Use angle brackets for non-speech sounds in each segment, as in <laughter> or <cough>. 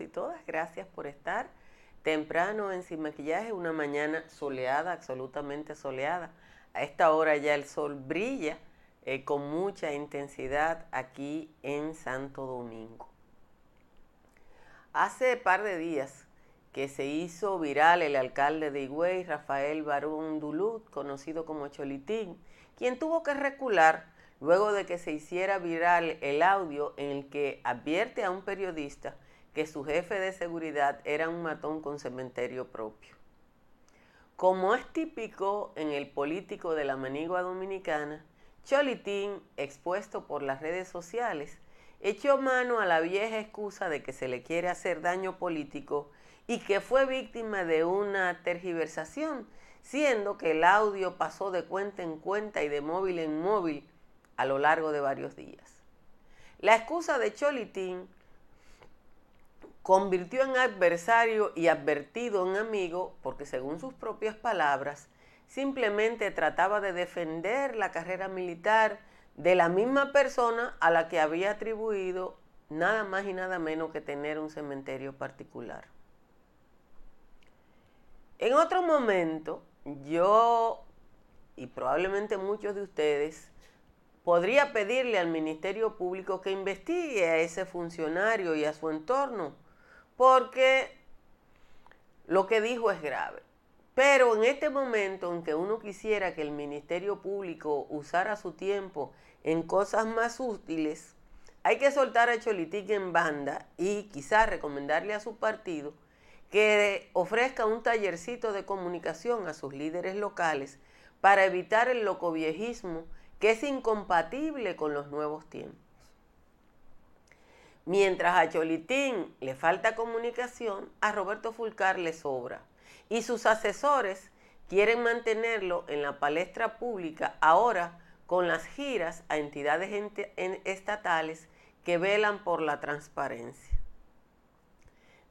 y todas. Gracias por estar temprano en Sin Maquillaje, una mañana soleada, absolutamente soleada. A esta hora ya el sol brilla eh, con mucha intensidad aquí en Santo Domingo. Hace par de días que se hizo viral el alcalde de Higüey, Rafael Barón Dulut, conocido como Cholitín, quien tuvo que recular luego de que se hiciera viral el audio en el que advierte a un periodista que su jefe de seguridad era un matón con cementerio propio. Como es típico en el político de la manigua dominicana, Cholitín, expuesto por las redes sociales, echó mano a la vieja excusa de que se le quiere hacer daño político y que fue víctima de una tergiversación, siendo que el audio pasó de cuenta en cuenta y de móvil en móvil a lo largo de varios días. La excusa de Cholitín convirtió en adversario y advertido en amigo porque según sus propias palabras, simplemente trataba de defender la carrera militar de la misma persona a la que había atribuido nada más y nada menos que tener un cementerio particular. En otro momento, yo y probablemente muchos de ustedes podría pedirle al Ministerio Público que investigue a ese funcionario y a su entorno, porque lo que dijo es grave. Pero en este momento en que uno quisiera que el Ministerio Público usara su tiempo en cosas más útiles, hay que soltar a Cholitique en banda y quizás recomendarle a su partido que ofrezca un tallercito de comunicación a sus líderes locales para evitar el locoviejismo que es incompatible con los nuevos tiempos. Mientras a Cholitín le falta comunicación, a Roberto Fulcar le sobra. Y sus asesores quieren mantenerlo en la palestra pública ahora con las giras a entidades estatales que velan por la transparencia.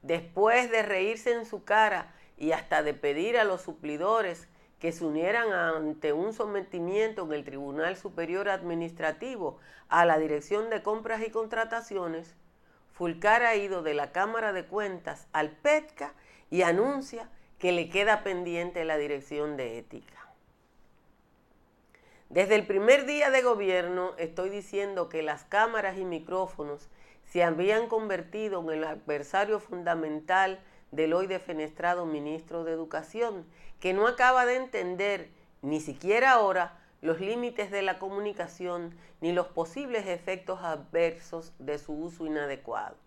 Después de reírse en su cara y hasta de pedir a los suplidores que se unieran ante un sometimiento en el Tribunal Superior Administrativo a la Dirección de Compras y Contrataciones, Fulcar ha ido de la Cámara de Cuentas al PETCA y anuncia que le queda pendiente la Dirección de Ética. Desde el primer día de gobierno estoy diciendo que las cámaras y micrófonos se habían convertido en el adversario fundamental del hoy defenestrado ministro de Educación, que no acaba de entender ni siquiera ahora los límites de la comunicación ni los posibles efectos adversos de su uso inadecuado.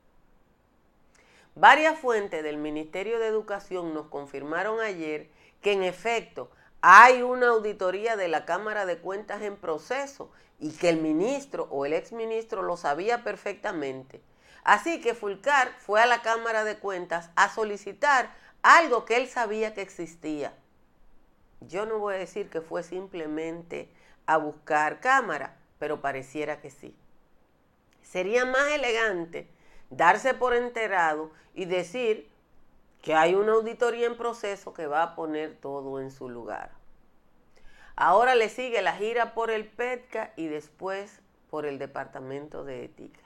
Varias fuentes del Ministerio de Educación nos confirmaron ayer que en efecto hay una auditoría de la Cámara de Cuentas en proceso y que el ministro o el exministro lo sabía perfectamente Así que Fulcar fue a la Cámara de Cuentas a solicitar algo que él sabía que existía. Yo no voy a decir que fue simplemente a buscar cámara, pero pareciera que sí. Sería más elegante darse por enterado y decir que hay una auditoría en proceso que va a poner todo en su lugar. Ahora le sigue la gira por el PETCA y después por el Departamento de Ética.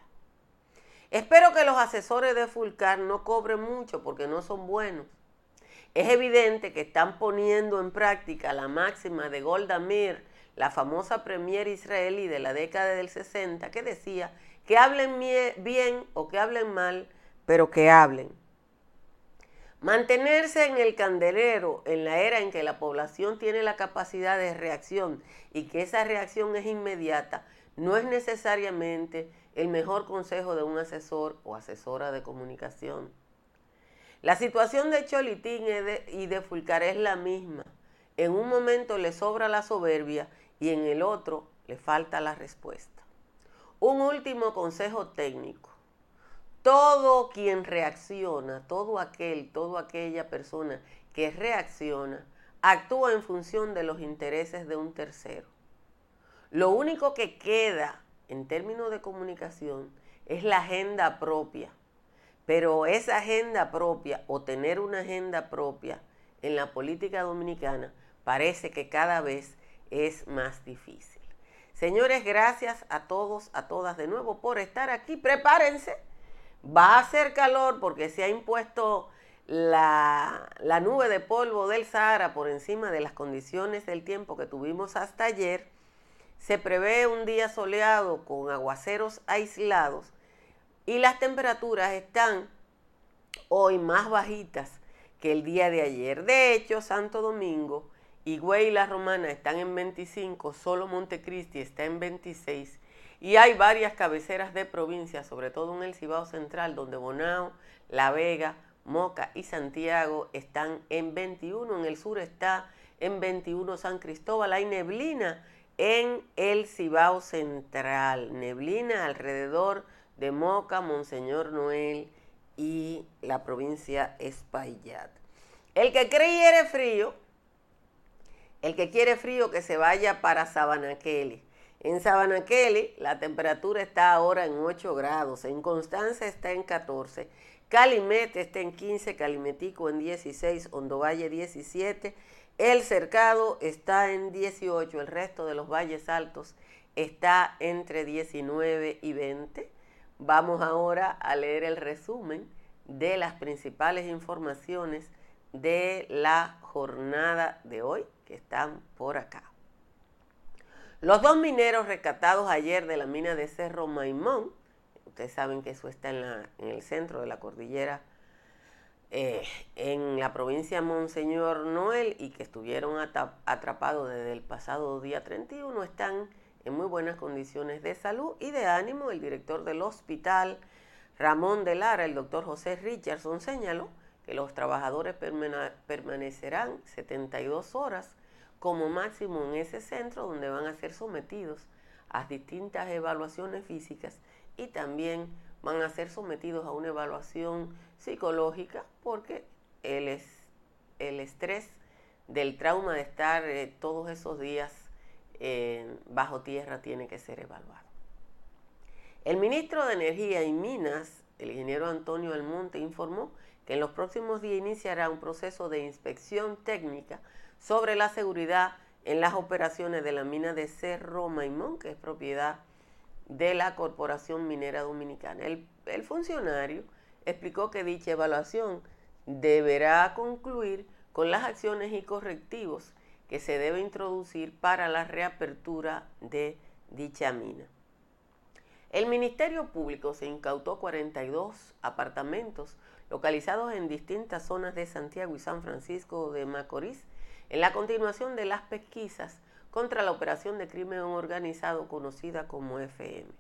Espero que los asesores de Fulcar no cobren mucho porque no son buenos. Es evidente que están poniendo en práctica la máxima de Golda Meir, la famosa premier israelí de la década del 60, que decía que hablen bien o que hablen mal, pero que hablen. Mantenerse en el candelero en la era en que la población tiene la capacidad de reacción y que esa reacción es inmediata, no es necesariamente el mejor consejo de un asesor o asesora de comunicación. La situación de Cholitín y de Fulcar es la misma. En un momento le sobra la soberbia y en el otro le falta la respuesta. Un último consejo técnico. Todo quien reacciona, todo aquel, toda aquella persona que reacciona, actúa en función de los intereses de un tercero. Lo único que queda en términos de comunicación es la agenda propia. Pero esa agenda propia o tener una agenda propia en la política dominicana parece que cada vez es más difícil. Señores, gracias a todos, a todas de nuevo por estar aquí. Prepárense Va a hacer calor porque se ha impuesto la, la, nube de polvo del Sahara por encima de las condiciones del tiempo que tuvimos hasta ayer. Se prevé un día soleado con aguaceros aislados y las temperaturas están hoy más bajitas que el día de ayer. De hecho, Santo Domingo y Güey la Romana están en 25, solo Montecristi está en 26 y hay varias cabeceras de provincia, sobre todo en el Cibao Central, donde Bonao, La Vega, Moca y Santiago están en 21. En el sur está en 21 San Cristóbal. Hay neblina en el Cibao Central. Neblina alrededor de Moca, Monseñor Noel y la provincia Espaillat. El que quiere frío, el que quiere frío que se vaya para Sabanaqueli. En Sabana Kelly la temperatura está ahora en 8 grados, en Constanza está en 14, Calimete está en 15, Calimetico en 16, Hondovalle 17, El Cercado está en 18, el resto de los valles altos está entre 19 y 20. Vamos ahora a leer el resumen de las principales informaciones de la jornada de hoy que están por acá. Los dos mineros rescatados ayer de la mina de Cerro Maimón, ustedes saben que eso está en, el centro de la cordillera, eh, en la provincia Monseñor Noel y que estuvieron atrapados desde el pasado día 31, están en muy buenas condiciones de salud y de ánimo. El director del hospital, Ramón de Lara, el doctor José Richardson, señaló que los trabajadores permanecerán 72 horas como máximo en ese centro donde van a ser sometidos a distintas evaluaciones físicas y también van a ser sometidos a una evaluación psicológica porque el, es, el estrés del trauma de estar eh, todos esos días bajo tierra tiene que ser evaluado. El ministro de Energía y Minas, el ingeniero Antonio Almonte, informó que en los próximos días iniciará un proceso de inspección técnica sobre la seguridad en las operaciones de la mina de Cerro Maimón, que es propiedad de la Corporación Minera Dominicana. El funcionario explicó que dicha evaluación deberá concluir con las acciones y correctivos que se debe introducir para la reapertura de dicha mina. El Ministerio Público se incautó 42 apartamentos localizados en distintas zonas de Santiago y San Francisco de Macorís en la continuación de las pesquisas contra la operación de crimen organizado conocida como FM.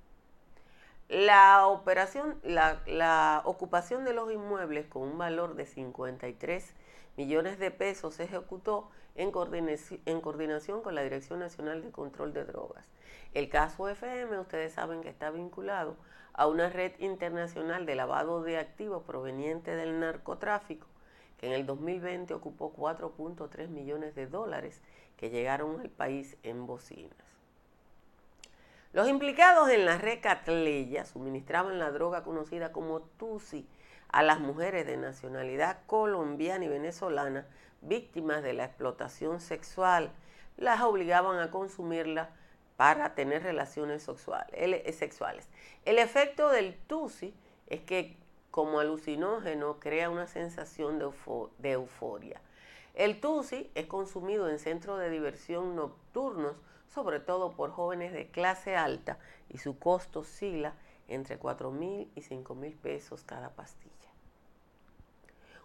La operación, la, ocupación de los inmuebles con un valor de 53 millones de pesos se ejecutó en coordinación, con la Dirección Nacional de Control de Drogas. El caso FM, ustedes saben que está vinculado a una red internacional de lavado de activos proveniente del narcotráfico que en el 2020 ocupó 4.3 millones de dólares que llegaron al país en bocinas. Los implicados en la red Catleya suministraban la droga conocida como Tusi a las mujeres de nacionalidad colombiana y venezolana víctimas de la explotación sexual. Las obligaban a consumirla para tener relaciones sexuales. El efecto del Tusi es que como alucinógeno crea una sensación de, euforia. El TUSI es consumido en centros de diversión nocturnos, sobre todo por jóvenes de clase alta, y su costo oscila entre 4 mil y 5 mil pesos cada pastilla.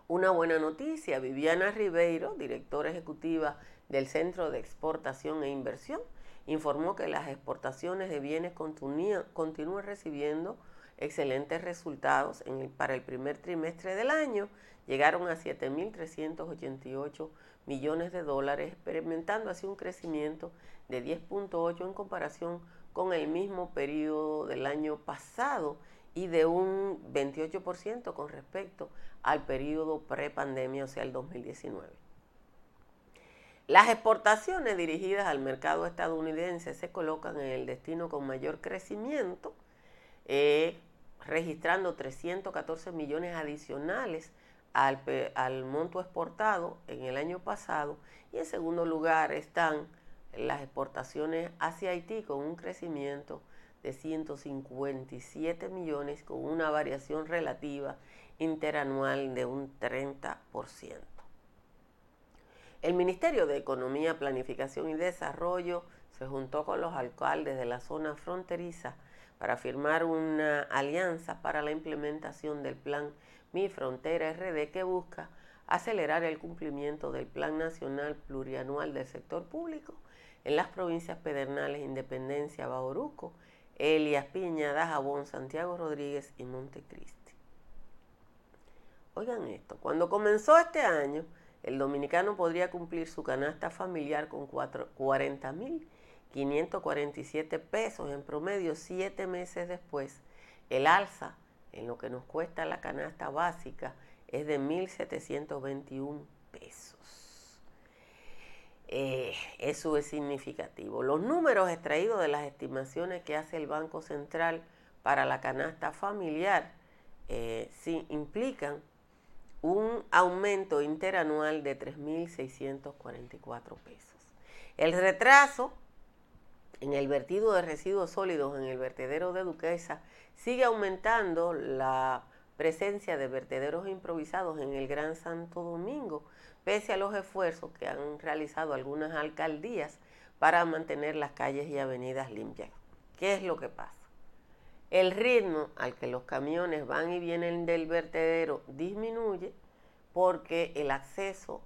Una buena noticia, Viviana Ribeiro, directora ejecutiva del Centro de Exportación e Inversión, informó que las exportaciones de bienes continúan recibiendo excelentes resultados para el primer trimestre del año. Llegaron a 7.388 millones de dólares, experimentando así un crecimiento de 10.8 en comparación con el mismo periodo del año pasado y de un 28% con respecto al periodo prepandemia, o sea, el 2019. Las exportaciones dirigidas al mercado estadounidense se colocan en el destino con mayor crecimiento, eh, registrando 314 millones adicionales al, al, monto exportado en el año pasado. Y en segundo lugar están las exportaciones hacia Haití con un crecimiento de 157 millones con una variación relativa interanual de un 30%. El Ministerio de Economía, Planificación y Desarrollo se juntó con los alcaldes de la zona fronteriza para firmar una alianza para la implementación del plan Mi Frontera RD que busca acelerar el cumplimiento del Plan Nacional Plurianual del Sector Público en las provincias Pedernales, Independencia, Bauruco, Elias Piña, Dajabón, Santiago Rodríguez y Montecristi. Oigan esto, cuando comenzó este año, el dominicano podría cumplir su canasta familiar con 40.547 pesos en promedio siete meses después. El alza en lo que nos cuesta la canasta básica es de 1.721 pesos. Eh, eso es significativo. Los números extraídos de las estimaciones que hace el Banco Central para la canasta familiar eh, sí implican un aumento interanual de 3.644 pesos. El retraso en el vertido de residuos sólidos en el vertedero de Duquesa sigue aumentando la presencia de vertederos improvisados en el Gran Santo Domingo, pese a los esfuerzos que han realizado algunas alcaldías para mantener las calles y avenidas limpias. ¿Qué es lo que pasa? el ritmo al que los camiones van y vienen del vertedero disminuye porque el acceso,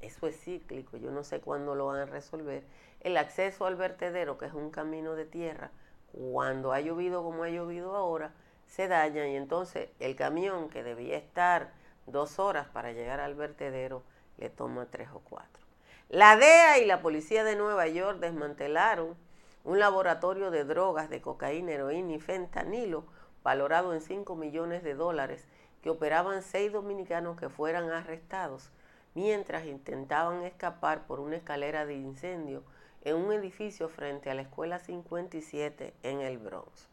eso es cíclico, yo no sé cuándo lo van a resolver, el acceso al vertedero, que es un camino de tierra, cuando ha llovido como ha llovido ahora, se daña y entonces el camión que debía estar dos horas para llegar al vertedero le toma tres o cuatro. La DEA y la policía de Nueva York desmantelaron un laboratorio de drogas de cocaína, heroína y fentanilo valorado en 5 millones de dólares que operaban seis dominicanos que fueran arrestados mientras intentaban escapar por una escalera de incendio en un edificio frente a la Escuela 57 en el Bronx.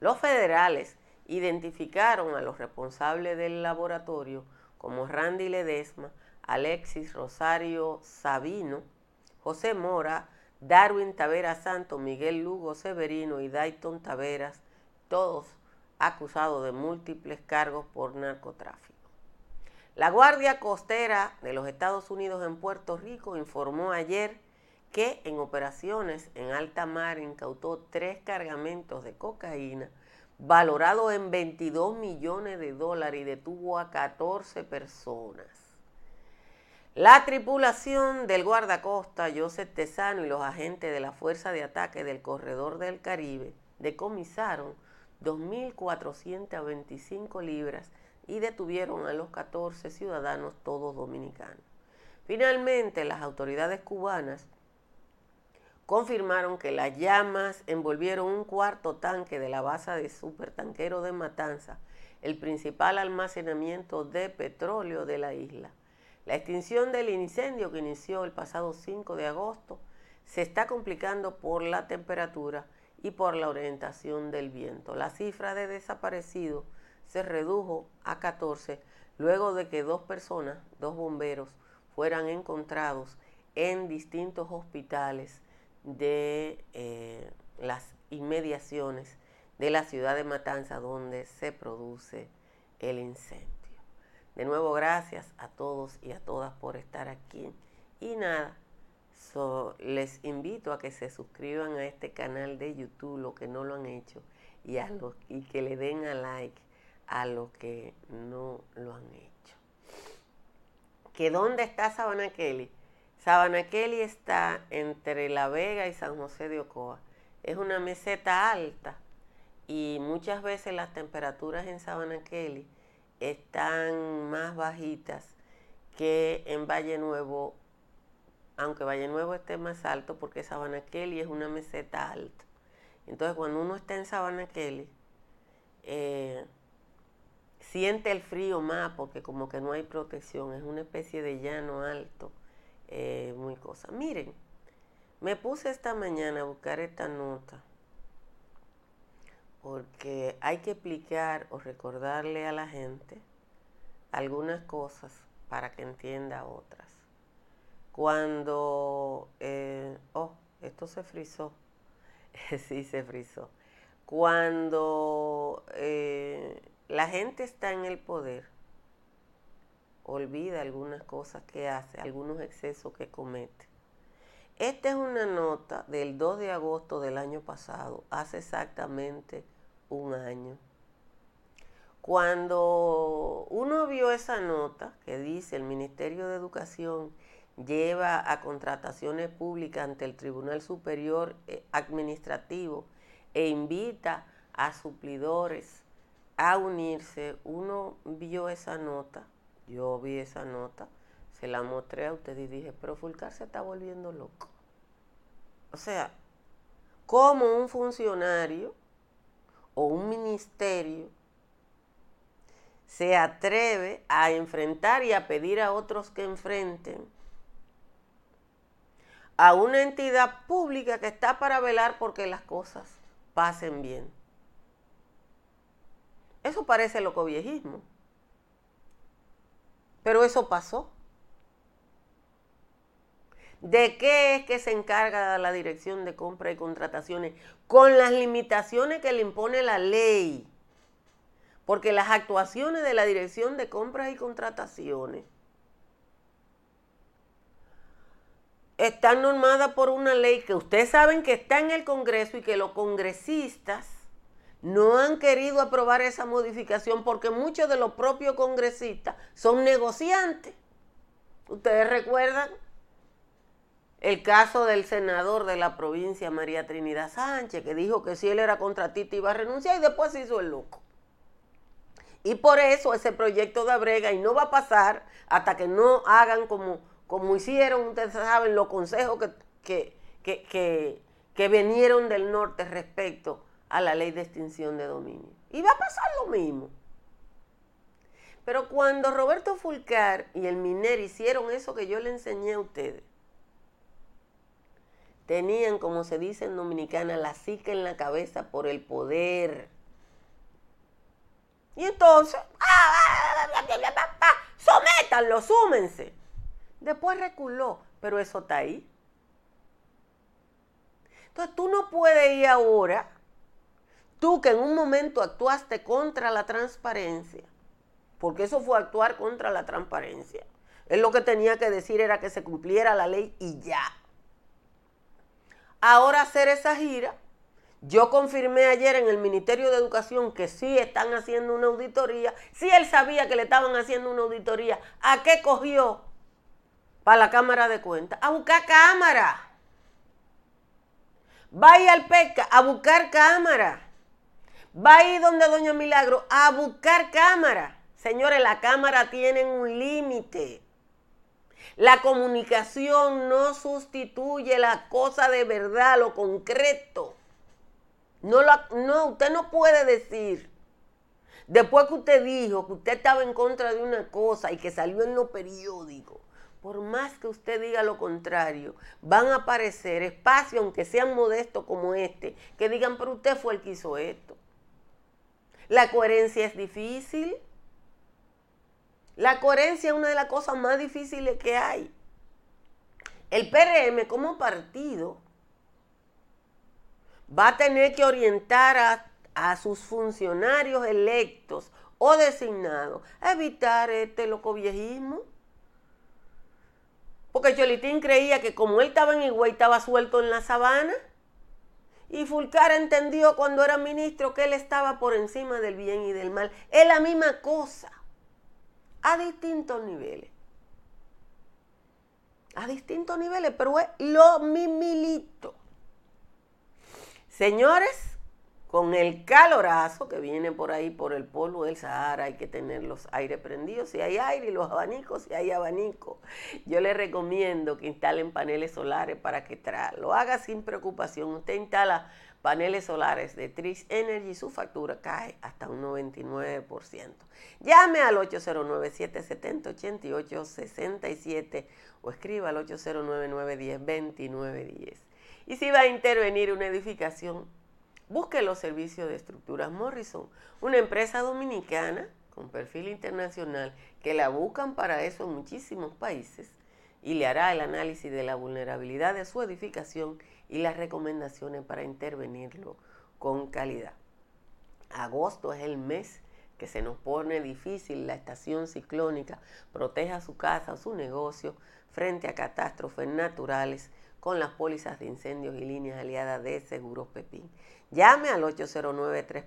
Los federales identificaron a los responsables del laboratorio como Randy Ledesma, Alexis Rosario Sabino, José Mora, Darwin Taveras Santo, Miguel Lugo Severino y Dayton Taveras, todos acusados de múltiples cargos por narcotráfico. La Guardia Costera de los Estados Unidos en Puerto Rico informó ayer que en operaciones en alta mar incautó tres cargamentos de cocaína valorados en 22 millones de dólares y detuvo a 14 personas. La tripulación del guardacosta Joseph Tesano y los agentes de la Fuerza de Ataque del Corredor del Caribe decomisaron 2.425 libras y detuvieron a los 14 ciudadanos todos dominicanos. Finalmente, las autoridades cubanas confirmaron que las llamas envolvieron un cuarto tanque de la base de supertanquero de Matanza, el principal almacenamiento de petróleo de la isla. La extinción del incendio que inició el pasado 5 de agosto se está complicando por la temperatura y por la orientación del viento. La cifra de desaparecidos se redujo a 14 luego de que dos personas, dos bomberos, fueran encontrados en distintos hospitales de eh, las inmediaciones de la ciudad de Matanza donde se produce el incendio. De nuevo, gracias a todos y a todas por estar aquí. Y nada, les invito a que se suscriban a este canal de YouTube, los que no lo han hecho, y, a los, y que le den a like a los que no lo han hecho. ¿Que dónde está Sabana Kelly? Sabana Kelly está entre La Vega y San José de Ocoa. Es una meseta alta y muchas veces las temperaturas en Sabana Kelly están más bajitas que en Valle Nuevo, aunque Valle Nuevo esté más alto porque Sabana Kelly es una meseta alta. Entonces cuando uno está en Sabana Kelly, eh, siente el frío más porque como que no hay protección, es una especie de llano alto, eh, muy cosa. Miren, me puse esta mañana a buscar esta nota porque hay que explicar o recordarle a la gente algunas cosas para que entienda otras. Cuando, eh, oh, esto se frizó. <laughs> Sí, se frizó. Cuando eh, la gente está en el poder, olvida algunas cosas que hace, algunos excesos que comete. Esta es una nota del 2 de agosto del año pasado, hace exactamente un año. Cuando uno vio esa nota que dice el Ministerio de Educación lleva a contrataciones públicas ante el Tribunal Superior eh, Administrativo e invita a suplidores a unirse, uno vio esa nota, yo vi esa nota, se la mostré a usted y dije, pero Fulcar se está volviendo loco. O sea, como un funcionario o un ministerio se atreve a enfrentar y a pedir a otros que enfrenten a una entidad pública que está para velar porque las cosas pasen bien. Eso parece loco viejismo. Pero eso pasó. ¿De qué es que se encarga la dirección de compra y contrataciones? Con las limitaciones que le impone la ley. Porque las actuaciones de la dirección de compras y contrataciones están normadas por una ley que ustedes saben que está en el Congreso y que los congresistas no han querido aprobar esa modificación porque muchos de los propios congresistas son negociantes. Ustedes recuerdan el caso del senador de la provincia, María Trinidad Sánchez, que dijo que si él era contratista iba a renunciar y después se hizo el loco. Y por eso ese proyecto de Abrega, y no va a pasar hasta que no hagan como, como hicieron, ustedes saben, los consejos que, que, que, que vinieron del norte respecto a la ley de extinción de dominio. Y va a pasar lo mismo. Pero cuando Roberto Fulcar y el Miner hicieron eso que yo le enseñé a ustedes, tenían, como se dice en Dominicana, la psique en la cabeza por el poder. Y entonces, sométanlo, súmense. Después reculó, pero eso está ahí. Entonces tú no puedes ir ahora Tú que en un momento actuaste contra la transparencia, porque eso fue actuar contra la transparencia. Él lo que tenía que decir era que se cumpliera la ley y ya. Ahora hacer esa gira, yo confirmé ayer en el Ministerio de Educación que sí están haciendo una auditoría. Si él sabía que le estaban haciendo una auditoría, ¿a qué cogió para la Cámara de Cuentas? A buscar cámara. Vaya al PECA a buscar cámara va a ir donde Doña Milagro a buscar cámara. Señores, la cámara tiene un límite. La comunicación no sustituye la cosa de verdad, lo concreto. No, no, usted no puede decir, después que usted dijo que usted estaba en contra de una cosa y que salió en los periódicos, por más que usted diga lo contrario, van a aparecer espacios, aunque sean modestos como este, que digan, pero usted fue el que hizo esto. La coherencia es difícil. La coherencia es una de las cosas más difíciles que hay. El PRM como partido va a tener que orientar a, sus funcionarios electos o designados a evitar este locoviejismo. Porque Cholitín creía que como él estaba en Higüey, estaba suelto en la sabana. Y Fulcar entendió cuando era ministro que él estaba por encima del bien y del mal. Es la misma cosa, a distintos niveles. A distintos niveles, pero es lo mimilito. Señores, con el calorazo que viene por ahí, por el polvo del Sahara, hay que tener los aires prendidos, si hay aire, y los abanicos, si hay abanico. Yo le recomiendo que instalen paneles solares para que lo haga sin preocupación. Usted instala paneles solares de Trix Energy, su factura cae hasta un 99%. Llame al 809-770-8867 o escriba al 809-910-2910. Y si va a intervenir una edificación, Busque los servicios de estructuras Morrison, una empresa dominicana con perfil internacional que la buscan para eso en muchísimos países y le hará el análisis de la vulnerabilidad de su edificación y las recomendaciones para intervenirlo con calidad. Agosto es el mes que se nos pone difícil la estación ciclónica. Proteja su casa o su negocio frente a catástrofes naturales con las pólizas de incendios y líneas aliadas de Seguros Pepín. Llame al 809 3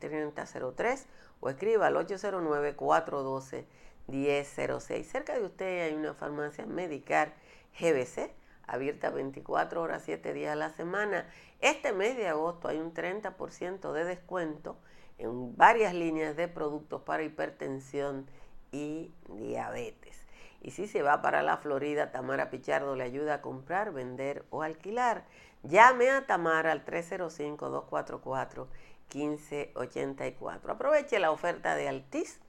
3003 o escriba al 809-412-1006. Cerca de usted hay una farmacia Medicar GBC, abierta 24 horas, 7 días a la semana. Este mes de agosto hay un 30% de descuento en varias líneas de productos para hipertensión y diabetes. Y si se va para la Florida, Tamara Pichardo le ayuda a comprar, vender o alquilar. Llame a Tamara al 305-244-1584. Aproveche la oferta de Altis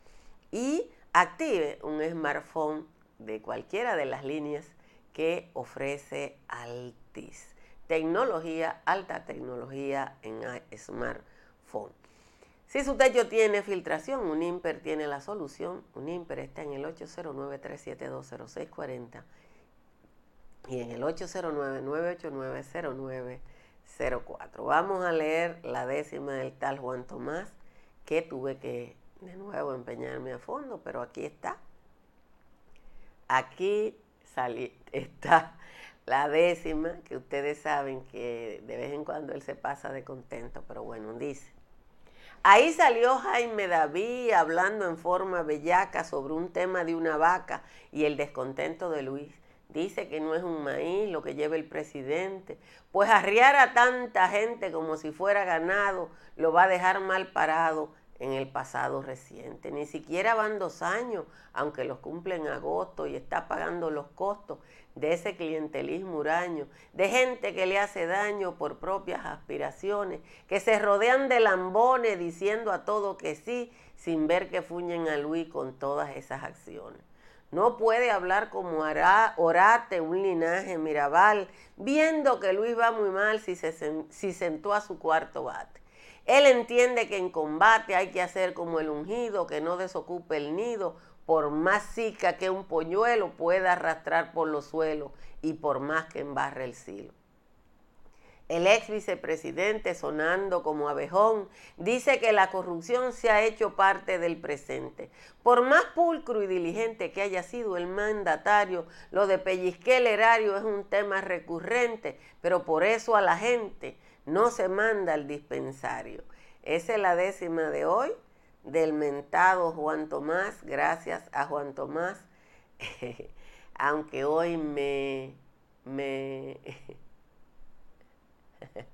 y active un smartphone de cualquiera de las líneas que ofrece Altis. Tecnología, alta tecnología en smartphone. Si su techo tiene filtración, un IMPER tiene la solución. Un IMPER está en el 809-372-0640 y en el 809-989-0904. Vamos a leer la décima del tal Juan Tomás, que tuve que de nuevo empeñarme a fondo, pero aquí está. Aquí está la décima, que ustedes saben que de vez en cuando él se pasa de contento, pero bueno, dice. Ahí salió Jaime David hablando en forma bellaca sobre un tema de una vaca y el descontento de Luis. Dice que no es un maíz lo que lleva el presidente. Pues arriar a tanta gente como si fuera ganado lo va a dejar mal parado en el pasado reciente. Ni siquiera van dos años, aunque los cumple en agosto y está pagando los costos de ese clientelismo huraño, de gente que le hace daño por propias aspiraciones, que se rodean de lambones diciendo a todo que sí, sin ver que fuñen a Luis con todas esas acciones. No puede hablar como Orate, un linaje Mirabal, viendo que Luis va muy mal si, se, si sentó a su cuarto bate. Él entiende que en combate hay que hacer como el ungido, que no desocupe el nido, por más sica que un polluelo pueda arrastrar por los suelos y por más que embarre el silo. El ex vicepresidente, sonando como abejón, dice que la corrupción se ha hecho parte del presente. Por más pulcro y diligente que haya sido el mandatario, lo de pellizque el erario es un tema recurrente, pero por eso a la gente no se manda al dispensario. Esa es la décima de hoy del mentado Juan Tomás, gracias a Juan Tomás, <laughs> aunque hoy me, me <laughs>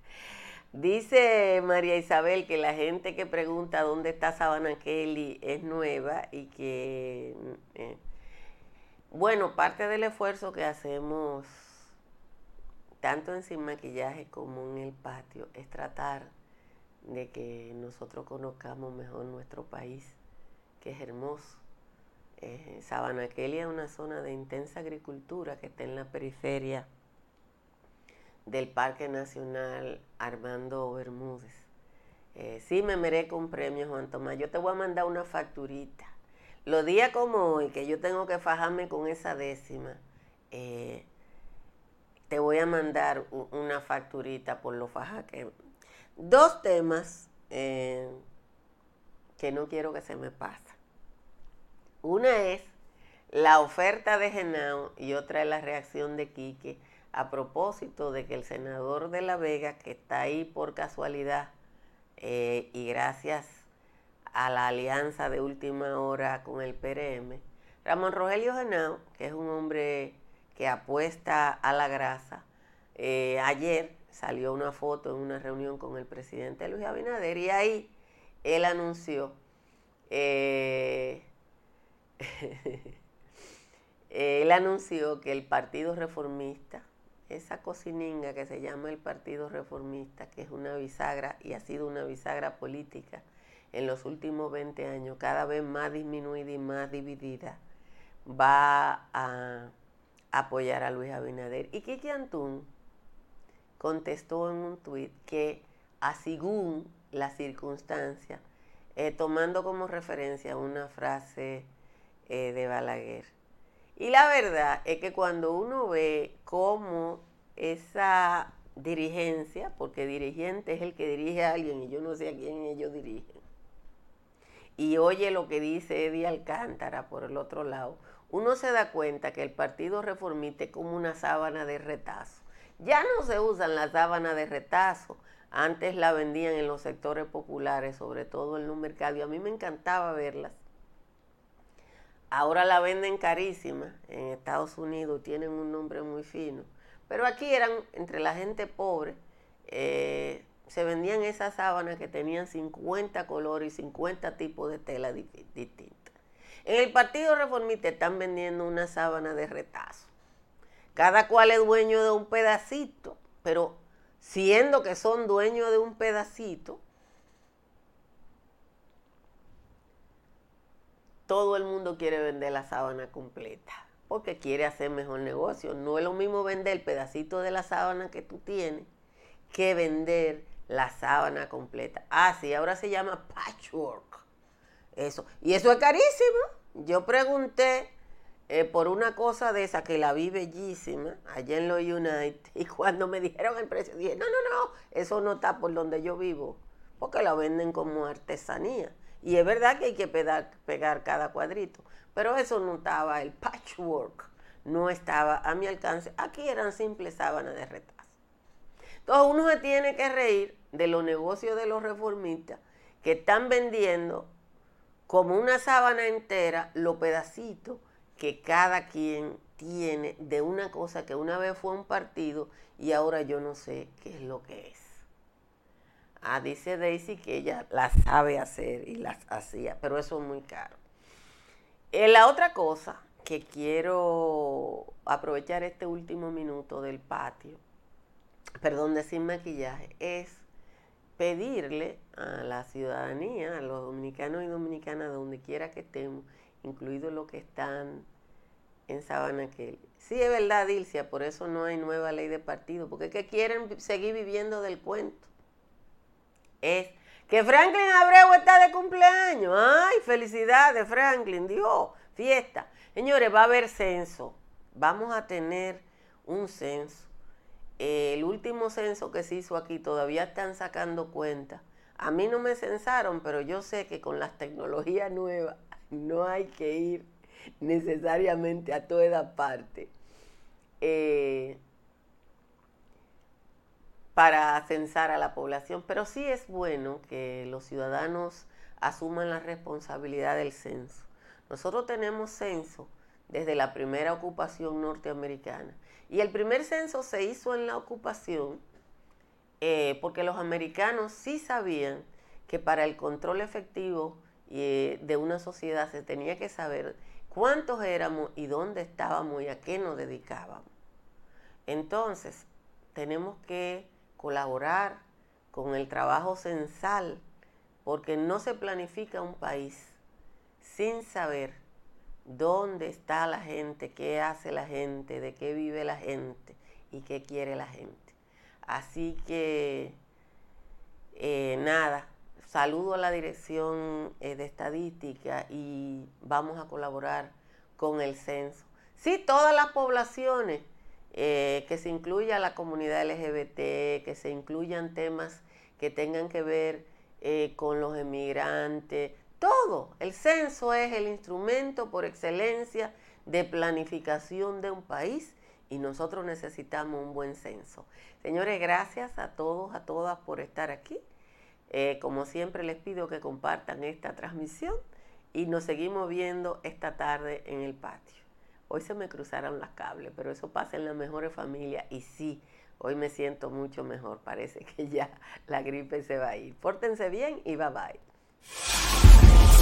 dice María Isabel que la gente que pregunta dónde está Sabana Kelly es nueva y que, eh, bueno, parte del esfuerzo que hacemos tanto en sin maquillaje como en el patio es tratar de que nosotros conozcamos mejor nuestro país, que es hermoso. Eh, Sabanaquelia es una zona de intensa agricultura que está en la periferia del Parque Nacional Armando Bermúdez. Eh, sí me merezco un premio, Juan Tomás. Yo te voy a mandar una facturita. Los días como hoy, que yo tengo que fajarme con esa décima, eh, te voy a mandar una facturita por lo faja que Dos temas eh, que no quiero que se me pasen. Una es la oferta de Genao y otra es la reacción de Quique a propósito de que el senador de La Vega, que está ahí por casualidad eh, y gracias a la alianza de última hora con el PRM, Ramón Rogelio Genao, que es un hombre que apuesta a la grasa, eh, ayer salió una foto en una reunión con el presidente Luis Abinader y ahí él anunció, eh, <laughs> él anunció que el Partido Reformista, esa cocininga que se llama el Partido Reformista, que es una bisagra y ha sido una bisagra política en los últimos 20 años, cada vez más disminuida y más dividida, va a apoyar a Luis Abinader. Y Kiki Antún, contestó en un tuit que, a según la circunstancia, eh, tomando como referencia una frase eh, de Balaguer, Y la verdad es que cuando uno ve cómo esa dirigencia, porque dirigente es el que dirige a alguien y yo no sé a quién ellos dirigen, y oye lo que dice Eddie Alcántara por el otro lado, uno se da cuenta que el Partido Reformista es como una sábana de retazo. Ya no se usan las sábanas de retazo. Antes la vendían en los sectores populares, sobre todo en los mercados. A mí me encantaba verlas. Ahora la venden carísima en Estados Unidos, tienen un nombre muy fino. Pero aquí eran entre la gente pobre, eh, se vendían esas sábanas que tenían 50 colores y 50 tipos de tela distintas. En el Partido Reformista están vendiendo una sábana de retazo. Cada cual es dueño de un pedacito, pero siendo que son dueños de un pedacito, todo el mundo quiere vender la sábana completa porque quiere hacer mejor negocio. No es lo mismo vender el pedacito de la sábana que tú tienes que vender la sábana completa. Ah, sí, ahora se llama patchwork. Eso. Y eso es carísimo. Yo pregunté eh, por una cosa de esa que la vi bellísima allá en los United. <laughs> Y cuando me dijeron el precio, dije, no, no, no, eso no está por donde yo vivo. Porque la venden como artesanía. Y es verdad que hay que pegar, pegar cada cuadrito. Pero eso no estaba, el patchwork no estaba a mi alcance. Aquí eran simples sábanas de retazo. Entonces uno se tiene que reír de los negocios de los reformistas que están vendiendo como una sábana entera los pedacitos que cada quien tiene de una cosa que una vez fue un partido y ahora yo no sé qué es lo que es. Ah, dice Daisy que ella las sabe hacer y las hacía, pero eso es muy caro. Eh, la otra cosa que quiero aprovechar este último minuto del patio, perdón, de sin maquillaje, es pedirle a la ciudadanía, a los dominicanos y dominicanas, donde quiera que estemos, incluidos los que están en Sabana Kelly. Sí, es verdad, Dilcia, por eso no hay nueva ley de partido, porque es que quieren seguir viviendo del cuento. Es que Franklin Abreu está de cumpleaños. Ay, felicidades, Franklin, Dios, fiesta. Señores, va a haber censo. Vamos a tener un censo el último censo que se hizo aquí todavía están sacando cuenta. A mí no me censaron, pero yo sé que con las tecnologías nuevas no hay que ir necesariamente a toda parte eh, para censar a la población. Pero sí es bueno que los ciudadanos asuman la responsabilidad del censo. Nosotros tenemos censo desde la primera ocupación norteamericana. Y el primer censo se hizo en la ocupación eh, porque los americanos sí sabían que para el control efectivo eh, de una sociedad se tenía que saber cuántos éramos y dónde estábamos y a qué nos dedicábamos. Entonces, tenemos que colaborar con el trabajo censal porque no se planifica un país sin saber dónde está la gente, qué hace la gente, de qué vive la gente y qué quiere la gente. Así que, eh, nada, saludo a la dirección eh, de estadística y vamos a colaborar con el censo. Sí, todas las poblaciones, eh, que se incluya la comunidad LGBT, que se incluyan temas que tengan que ver con los emigrantes, todo. El censo es el instrumento por excelencia de planificación de un país y nosotros necesitamos un buen censo. Señores, gracias a todos, a todas por estar aquí. Eh, como siempre les pido que compartan esta transmisión y nos seguimos viendo esta tarde en el patio. Hoy se me cruzaron las cables, pero eso pasa en las mejores familias y sí, hoy me siento mucho mejor. Parece que ya la gripe se va a ir. Pórtense bien y bye bye.